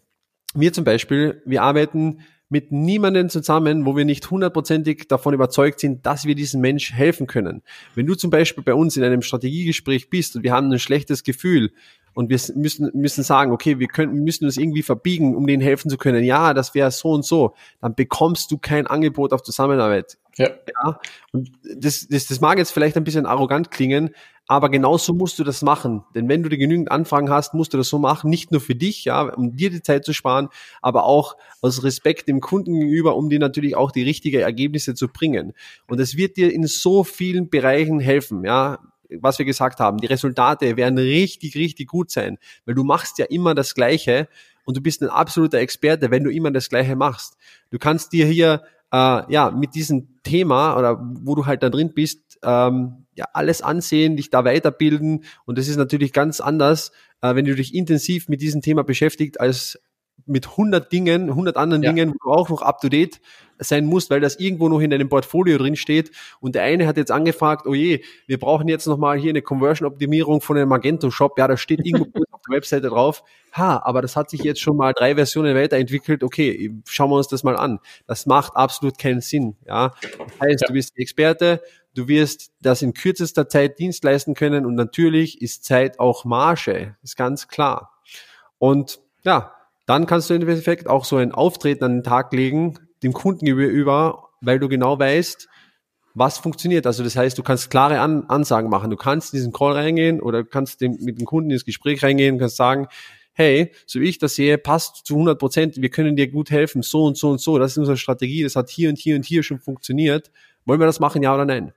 Wir zum Beispiel, wir arbeiten mit niemandem zusammen, wo wir nicht hundertprozentig davon überzeugt sind, dass wir diesem Mensch helfen können. Wenn du zum Beispiel bei uns in einem Strategiegespräch bist und wir haben ein schlechtes Gefühl und wir müssen, müssen sagen, okay, wir können, müssen uns irgendwie verbiegen, um denen helfen zu können. Ja, das wäre so und so. Dann bekommst du kein Angebot auf Zusammenarbeit. Ja. ja. Und das, das, das mag jetzt vielleicht ein bisschen arrogant klingen, aber genauso musst du das machen. Denn wenn du dir genügend Anfragen hast, musst du das so machen, nicht nur für dich, ja, um dir die Zeit zu sparen, aber auch aus Respekt dem Kunden gegenüber, um dir natürlich auch die richtigen Ergebnisse zu bringen. Und es wird dir in so vielen Bereichen helfen, ja was wir gesagt haben, die Resultate werden richtig, richtig gut sein, weil du machst ja immer das Gleiche und du bist ein absoluter Experte, wenn du immer das Gleiche machst. Du kannst dir hier äh, ja mit diesem Thema oder wo du halt da drin bist, ähm, ja alles ansehen, dich da weiterbilden und das ist natürlich ganz anders, äh, wenn du dich intensiv mit diesem Thema beschäftigt als mit 100 Dingen, 100 anderen ja. Dingen, wo du auch noch up to date sein musst, weil das irgendwo noch in deinem Portfolio drin steht. Und der eine hat jetzt angefragt, oh je, wir brauchen jetzt nochmal hier eine Conversion-Optimierung von einem Magento-Shop. Ja, da steht irgendwo auf der Webseite drauf. Ha, aber das hat sich jetzt schon mal drei Versionen weiterentwickelt. Okay, schauen wir uns das mal an. Das macht absolut keinen Sinn. Ja, das heißt, ja. du bist Experte, du wirst das in kürzester Zeit Dienst leisten können und natürlich ist Zeit auch Marge, ist ganz klar. Und ja, dann kannst du im Endeffekt auch so ein Auftreten an den Tag legen, dem Kunden gegenüber, weil du genau weißt, was funktioniert. Also das heißt, du kannst klare An Ansagen machen. Du kannst in diesen Call reingehen oder kannst dem, mit dem Kunden ins Gespräch reingehen und kannst sagen, hey, so wie ich das sehe, passt zu 100 Prozent, wir können dir gut helfen, so und so und so, das ist unsere Strategie, das hat hier und hier und hier schon funktioniert. Wollen wir das machen, ja oder nein?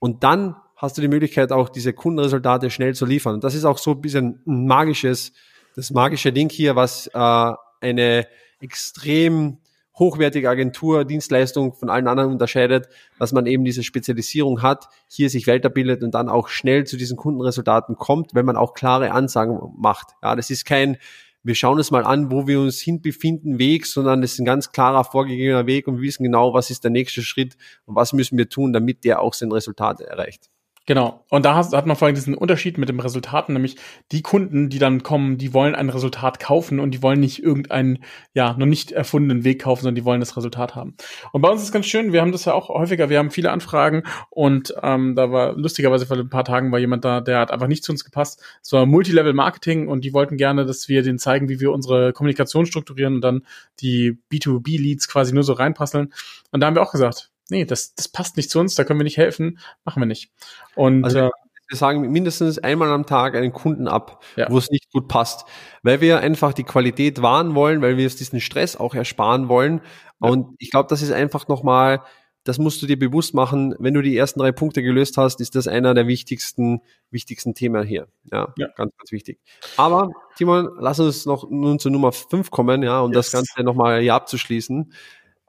Und dann hast du die Möglichkeit, auch diese Kundenresultate schnell zu liefern. Und das ist auch so ein bisschen ein magisches das magische Ding hier, was äh, eine extrem hochwertige Agentur, Dienstleistung von allen anderen unterscheidet, dass man eben diese Spezialisierung hat, hier sich weiterbildet und dann auch schnell zu diesen Kundenresultaten kommt, wenn man auch klare Ansagen macht. Ja, das ist kein, wir schauen es mal an, wo wir uns hinbefinden, Weg, sondern es ist ein ganz klarer vorgegebener Weg und wir wissen genau, was ist der nächste Schritt und was müssen wir tun, damit der auch sein Resultat erreicht. Genau. Und da hat man vor allem diesen Unterschied mit dem Resultaten, nämlich die Kunden, die dann kommen, die wollen ein Resultat kaufen und die wollen nicht irgendeinen, ja, noch nicht erfundenen Weg kaufen, sondern die wollen das Resultat haben. Und bei uns ist ganz schön, wir haben das ja auch häufiger, wir haben viele Anfragen und ähm, da war lustigerweise vor ein paar Tagen war jemand da, der hat einfach nicht zu uns gepasst. Es war Multilevel Marketing und die wollten gerne, dass wir denen zeigen, wie wir unsere Kommunikation strukturieren und dann die B2B-Leads quasi nur so reinpasseln. Und da haben wir auch gesagt, nee, das, das passt nicht zu uns, da können wir nicht helfen, machen wir nicht. Und also, äh, wir sagen mindestens einmal am Tag einen Kunden ab, ja. wo es nicht gut passt, weil wir einfach die Qualität wahren wollen, weil wir uns diesen Stress auch ersparen wollen. Ja. Und ich glaube, das ist einfach nochmal, das musst du dir bewusst machen. Wenn du die ersten drei Punkte gelöst hast, ist das einer der wichtigsten, wichtigsten Themen hier. Ja, ja. ganz, ganz wichtig. Aber, Timon, lass uns noch nun zu Nummer fünf kommen, ja, um yes. das Ganze nochmal hier abzuschließen.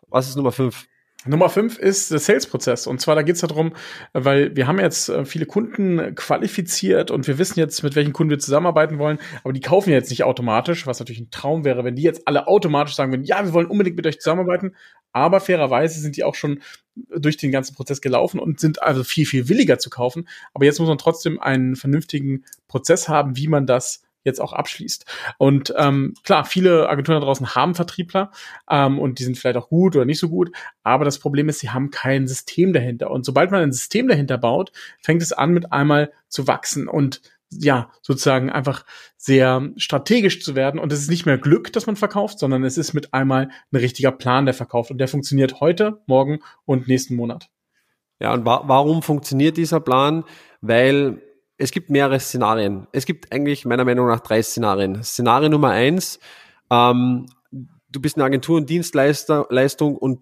Was ist Nummer fünf? Nummer fünf ist der Sales-Prozess. Und zwar, da geht es darum, weil wir haben jetzt äh, viele Kunden qualifiziert und wir wissen jetzt, mit welchen Kunden wir zusammenarbeiten wollen, aber die kaufen jetzt nicht automatisch, was natürlich ein Traum wäre, wenn die jetzt alle automatisch sagen würden, ja, wir wollen unbedingt mit euch zusammenarbeiten, aber fairerweise sind die auch schon durch den ganzen Prozess gelaufen und sind also viel, viel williger zu kaufen. Aber jetzt muss man trotzdem einen vernünftigen Prozess haben, wie man das jetzt auch abschließt. Und ähm, klar, viele Agenturen da draußen haben Vertriebler ähm, und die sind vielleicht auch gut oder nicht so gut, aber das Problem ist, sie haben kein System dahinter. Und sobald man ein System dahinter baut, fängt es an, mit einmal zu wachsen und ja, sozusagen einfach sehr strategisch zu werden. Und es ist nicht mehr Glück, dass man verkauft, sondern es ist mit einmal ein richtiger Plan, der verkauft. Und der funktioniert heute, morgen und nächsten Monat. Ja, und wa warum funktioniert dieser Plan? Weil es gibt mehrere Szenarien. Es gibt eigentlich meiner Meinung nach drei Szenarien. Szenario Nummer eins, ähm, du bist eine Agentur und Dienstleistung und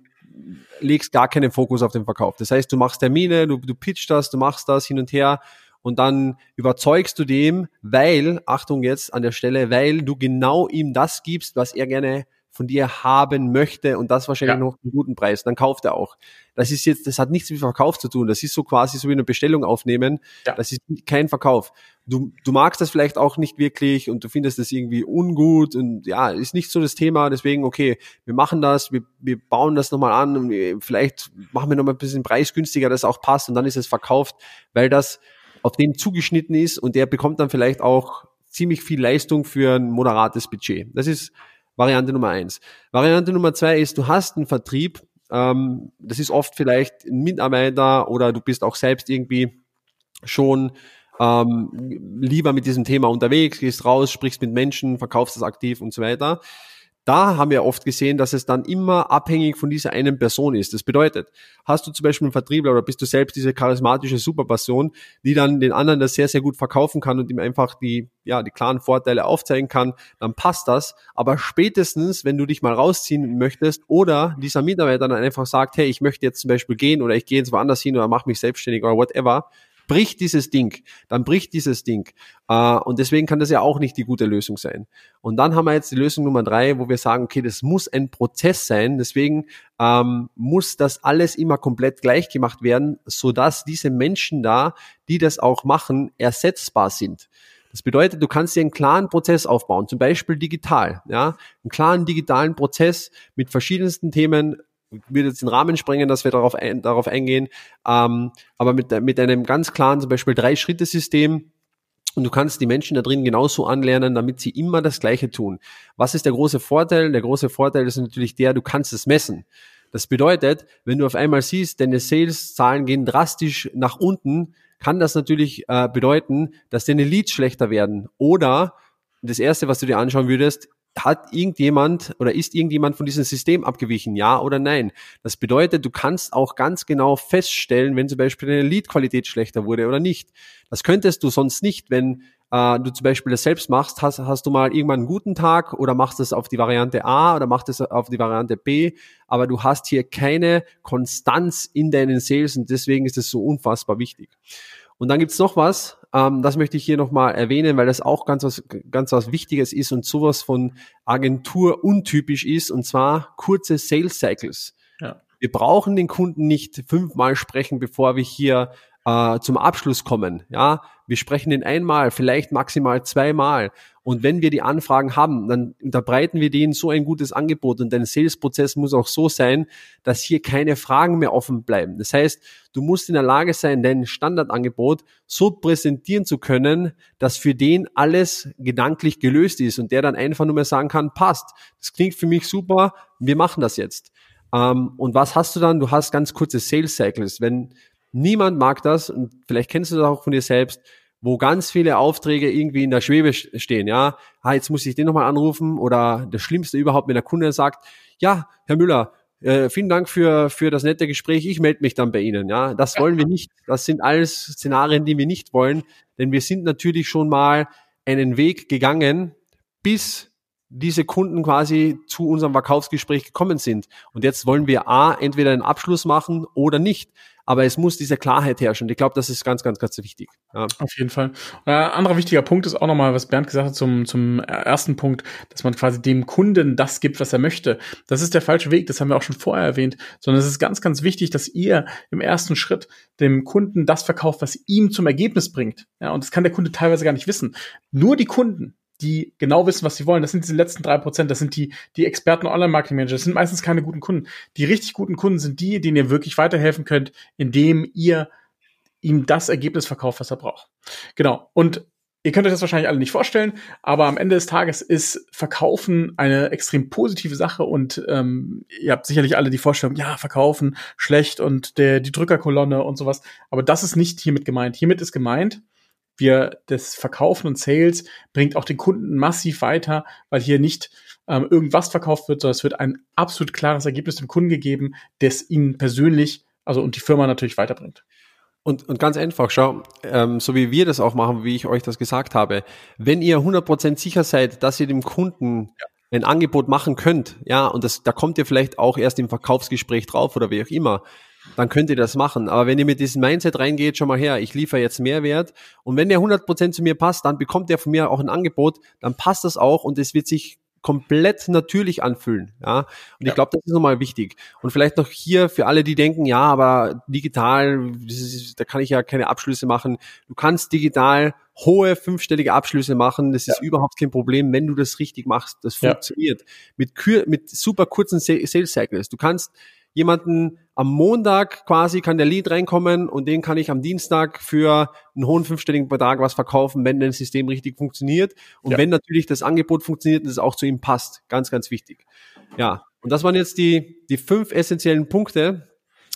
legst gar keinen Fokus auf den Verkauf. Das heißt, du machst Termine, du, du pitchst das, du machst das hin und her und dann überzeugst du dem, weil, Achtung jetzt an der Stelle, weil du genau ihm das gibst, was er gerne von dir haben möchte und das wahrscheinlich ja. noch einen guten Preis, dann kauft er auch. Das ist jetzt, das hat nichts mit Verkauf zu tun. Das ist so quasi so wie eine Bestellung aufnehmen. Ja. Das ist kein Verkauf. Du, du magst das vielleicht auch nicht wirklich und du findest das irgendwie ungut und ja, ist nicht so das Thema. Deswegen, okay, wir machen das, wir, wir bauen das nochmal an und wir, vielleicht machen wir nochmal ein bisschen preisgünstiger, dass es auch passt und dann ist es verkauft, weil das auf den zugeschnitten ist und der bekommt dann vielleicht auch ziemlich viel Leistung für ein moderates Budget. Das ist Variante Nummer eins. Variante Nummer zwei ist, du hast einen Vertrieb, ähm, das ist oft vielleicht ein Mitarbeiter oder du bist auch selbst irgendwie schon ähm, lieber mit diesem Thema unterwegs, gehst raus, sprichst mit Menschen, verkaufst das aktiv und so weiter da haben wir oft gesehen, dass es dann immer abhängig von dieser einen Person ist. Das bedeutet, hast du zum Beispiel einen Vertriebler oder bist du selbst diese charismatische Superperson, die dann den anderen das sehr, sehr gut verkaufen kann und ihm einfach die, ja, die klaren Vorteile aufzeigen kann, dann passt das. Aber spätestens, wenn du dich mal rausziehen möchtest oder dieser Mitarbeiter dann einfach sagt, hey, ich möchte jetzt zum Beispiel gehen oder ich gehe jetzt woanders hin oder mache mich selbstständig oder whatever, bricht dieses Ding, dann bricht dieses Ding. Äh, und deswegen kann das ja auch nicht die gute Lösung sein. Und dann haben wir jetzt die Lösung Nummer drei, wo wir sagen, okay, das muss ein Prozess sein. Deswegen ähm, muss das alles immer komplett gleich gemacht werden, sodass diese Menschen da, die das auch machen, ersetzbar sind. Das bedeutet, du kannst dir einen klaren Prozess aufbauen, zum Beispiel digital, ja, einen klaren digitalen Prozess mit verschiedensten Themen, wird jetzt den Rahmen sprengen, dass wir darauf, ein, darauf eingehen, ähm, aber mit, mit einem ganz klaren, zum Beispiel Drei-Schritte-System, und du kannst die Menschen da drin genauso anlernen, damit sie immer das Gleiche tun. Was ist der große Vorteil? Der große Vorteil ist natürlich der, du kannst es messen. Das bedeutet, wenn du auf einmal siehst, deine Sales-Zahlen gehen drastisch nach unten, kann das natürlich äh, bedeuten, dass deine Leads schlechter werden. Oder das erste, was du dir anschauen würdest, hat irgendjemand oder ist irgendjemand von diesem System abgewichen, ja oder nein? Das bedeutet, du kannst auch ganz genau feststellen, wenn zum Beispiel deine Lead-Qualität schlechter wurde oder nicht. Das könntest du sonst nicht, wenn äh, du zum Beispiel das selbst machst, hast, hast du mal irgendwann einen guten Tag oder machst es auf die Variante A oder machst es auf die Variante B, aber du hast hier keine Konstanz in deinen Sales und deswegen ist es so unfassbar wichtig. Und dann gibt's noch was, ähm, das möchte ich hier nochmal erwähnen, weil das auch ganz was, ganz was Wichtiges ist und sowas von Agentur untypisch ist, und zwar kurze Sales Cycles. Ja. Wir brauchen den Kunden nicht fünfmal sprechen, bevor wir hier äh, zum Abschluss kommen. Ja, wir sprechen den einmal, vielleicht maximal zweimal. Und wenn wir die Anfragen haben, dann unterbreiten wir denen so ein gutes Angebot und dein Sales-Prozess muss auch so sein, dass hier keine Fragen mehr offen bleiben. Das heißt, du musst in der Lage sein, dein Standardangebot so präsentieren zu können, dass für den alles gedanklich gelöst ist und der dann einfach nur mehr sagen kann, passt. Das klingt für mich super, wir machen das jetzt. Ähm, und was hast du dann? Du hast ganz kurze Sales Cycles. Wenn Niemand mag das und vielleicht kennst du das auch von dir selbst, wo ganz viele Aufträge irgendwie in der Schwebe stehen, ja. Ah, jetzt muss ich den nochmal anrufen oder das Schlimmste überhaupt, wenn der Kunde sagt, ja, Herr Müller, äh, vielen Dank für, für das nette Gespräch, ich melde mich dann bei Ihnen, ja. Das wollen wir nicht. Das sind alles Szenarien, die wir nicht wollen, denn wir sind natürlich schon mal einen Weg gegangen, bis diese Kunden quasi zu unserem Verkaufsgespräch gekommen sind. Und jetzt wollen wir A, entweder einen Abschluss machen oder nicht aber es muss diese Klarheit herrschen. Ich glaube, das ist ganz, ganz, ganz wichtig. Ja. Auf jeden Fall. Ein äh, anderer wichtiger Punkt ist auch nochmal, was Bernd gesagt hat zum, zum ersten Punkt, dass man quasi dem Kunden das gibt, was er möchte. Das ist der falsche Weg, das haben wir auch schon vorher erwähnt, sondern es ist ganz, ganz wichtig, dass ihr im ersten Schritt dem Kunden das verkauft, was ihm zum Ergebnis bringt. Ja, und das kann der Kunde teilweise gar nicht wissen. Nur die Kunden, die genau wissen, was sie wollen. Das sind diese letzten drei Prozent. Das sind die, die Experten Online-Marketing-Manager. Das sind meistens keine guten Kunden. Die richtig guten Kunden sind die, denen ihr wirklich weiterhelfen könnt, indem ihr ihm das Ergebnis verkauft, was er braucht. Genau. Und ihr könnt euch das wahrscheinlich alle nicht vorstellen, aber am Ende des Tages ist Verkaufen eine extrem positive Sache und ähm, ihr habt sicherlich alle die Vorstellung, ja, Verkaufen schlecht und der, die Drückerkolonne und sowas. Aber das ist nicht hiermit gemeint. Hiermit ist gemeint, wir das Verkaufen und Sales bringt auch den Kunden massiv weiter, weil hier nicht ähm, irgendwas verkauft wird, sondern es wird ein absolut klares Ergebnis dem Kunden gegeben, das ihn persönlich, also und die Firma natürlich weiterbringt. Und, und ganz einfach, schau, ähm, so wie wir das auch machen, wie ich euch das gesagt habe, wenn ihr 100% sicher seid, dass ihr dem Kunden ja. ein Angebot machen könnt, ja, und das, da kommt ihr vielleicht auch erst im Verkaufsgespräch drauf oder wie auch immer, dann könnt ihr das machen. Aber wenn ihr mit diesem Mindset reingeht, schon mal her, ich liefere jetzt Mehrwert und wenn der 100% zu mir passt, dann bekommt der von mir auch ein Angebot, dann passt das auch und es wird sich komplett natürlich anfühlen. Ja, und ja. ich glaube, das ist nochmal wichtig. Und vielleicht noch hier für alle, die denken, ja, aber digital, ist, da kann ich ja keine Abschlüsse machen. Du kannst digital hohe fünfstellige Abschlüsse machen. Das ist ja. überhaupt kein Problem, wenn du das richtig machst. Das funktioniert. Ja. Mit, mit super kurzen Sales Cycles. Du kannst jemanden am Montag quasi kann der Lead reinkommen und den kann ich am Dienstag für einen hohen fünfstelligen Betrag was verkaufen, wenn das System richtig funktioniert und ja. wenn natürlich das Angebot funktioniert und es auch zu ihm passt. Ganz, ganz wichtig. Ja, und das waren jetzt die, die fünf essentiellen Punkte.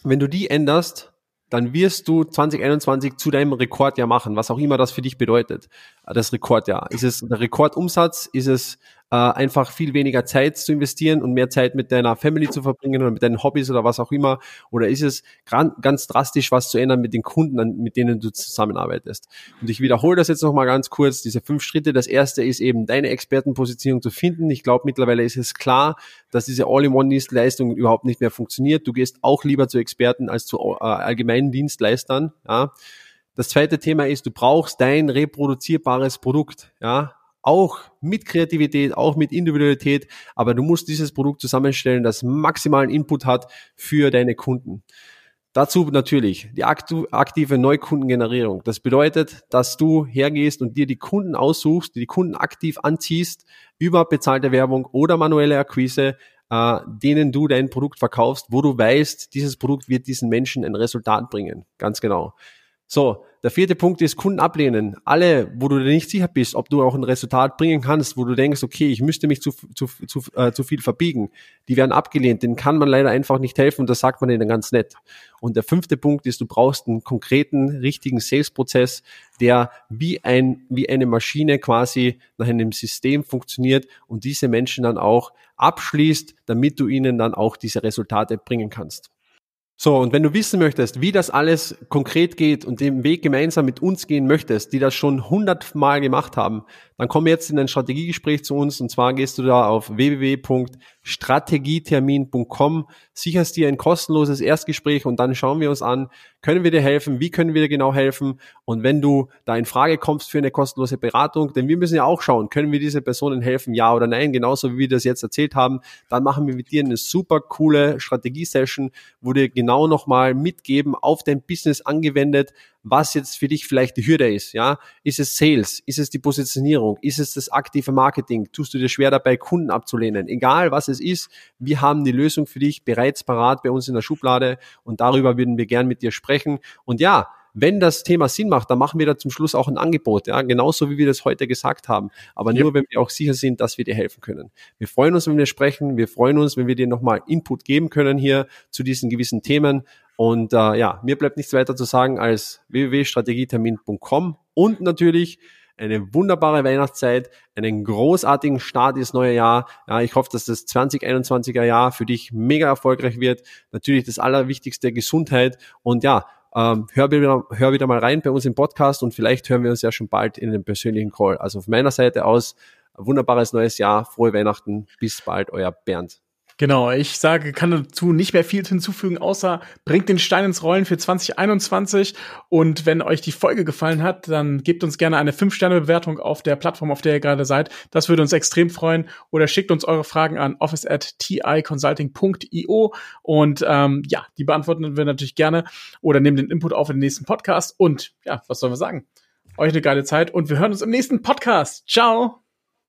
Wenn du die änderst, dann wirst du 2021 zu deinem Rekordjahr machen, was auch immer das für dich bedeutet. Das Rekordjahr. Ist es der Rekordumsatz? Ist es äh, einfach viel weniger Zeit zu investieren und mehr Zeit mit deiner Family zu verbringen oder mit deinen Hobbys oder was auch immer? Oder ist es ganz drastisch was zu ändern mit den Kunden, mit denen du zusammenarbeitest? Und ich wiederhole das jetzt nochmal ganz kurz, diese fünf Schritte. Das erste ist eben deine Expertenpositionierung zu finden. Ich glaube, mittlerweile ist es klar, dass diese All-in-One-Dienstleistung überhaupt nicht mehr funktioniert. Du gehst auch lieber zu Experten als zu äh, allgemeinen Dienstleistern. Ja? Das zweite Thema ist, du brauchst dein reproduzierbares Produkt, ja. Auch mit Kreativität, auch mit Individualität, aber du musst dieses Produkt zusammenstellen, das maximalen Input hat für deine Kunden. Dazu natürlich die aktive Neukundengenerierung. Das bedeutet, dass du hergehst und dir die Kunden aussuchst, die Kunden aktiv anziehst über bezahlte Werbung oder manuelle Akquise, äh, denen du dein Produkt verkaufst, wo du weißt, dieses Produkt wird diesen Menschen ein Resultat bringen. Ganz genau. So, der vierte Punkt ist Kunden ablehnen. Alle, wo du dir nicht sicher bist, ob du auch ein Resultat bringen kannst, wo du denkst, okay, ich müsste mich zu, zu, zu, äh, zu viel verbiegen, die werden abgelehnt. Den kann man leider einfach nicht helfen und das sagt man ihnen ganz nett. Und der fünfte Punkt ist, du brauchst einen konkreten, richtigen Sales-Prozess, der wie ein, wie eine Maschine quasi nach einem System funktioniert und diese Menschen dann auch abschließt, damit du ihnen dann auch diese Resultate bringen kannst. So, und wenn du wissen möchtest, wie das alles konkret geht und den Weg gemeinsam mit uns gehen möchtest, die das schon hundertmal gemacht haben, dann komm jetzt in ein Strategiegespräch zu uns. Und zwar gehst du da auf www.strategietermin.com, sicherst dir ein kostenloses Erstgespräch und dann schauen wir uns an, können wir dir helfen, wie können wir dir genau helfen? Und wenn du da in Frage kommst für eine kostenlose Beratung, denn wir müssen ja auch schauen, können wir diese Personen helfen, ja oder nein, genauso wie wir das jetzt erzählt haben, dann machen wir mit dir eine super coole Strategiesession, wo dir genau nochmal mitgeben, auf dein Business angewendet, was jetzt für dich vielleicht die Hürde ist. Ja, ist es Sales? Ist es die Positionierung? Ist es das aktive Marketing? Tust du dir schwer dabei, Kunden abzulehnen? Egal was es ist, wir haben die Lösung für dich bereits parat bei uns in der Schublade und darüber würden wir gern mit dir sprechen. Und ja, wenn das Thema Sinn macht, dann machen wir da zum Schluss auch ein Angebot, ja, genauso wie wir das heute gesagt haben. Aber ja. nur, wenn wir auch sicher sind, dass wir dir helfen können. Wir freuen uns, wenn wir sprechen. Wir freuen uns, wenn wir dir nochmal Input geben können hier zu diesen gewissen Themen. Und äh, ja, mir bleibt nichts weiter zu sagen als www.strategietermin.com und natürlich eine wunderbare Weihnachtszeit, einen großartigen Start ins neue Jahr. Ja, ich hoffe, dass das 2021er Jahr für dich mega erfolgreich wird. Natürlich das Allerwichtigste, Gesundheit. Und ja, ähm, hör, wieder, hör wieder mal rein bei uns im Podcast und vielleicht hören wir uns ja schon bald in einem persönlichen Call. Also von meiner Seite aus, wunderbares neues Jahr, frohe Weihnachten, bis bald, euer Bernd. Genau, ich sage, kann dazu nicht mehr viel hinzufügen, außer bringt den Stein ins Rollen für 2021. Und wenn euch die Folge gefallen hat, dann gebt uns gerne eine 5-Sterne-Bewertung auf der Plattform, auf der ihr gerade seid. Das würde uns extrem freuen. Oder schickt uns eure Fragen an office at ticonsulting.io. Und ähm, ja, die beantworten wir natürlich gerne. Oder nehmen den Input auf in den nächsten Podcast. Und ja, was sollen wir sagen? Euch eine geile Zeit und wir hören uns im nächsten Podcast. Ciao!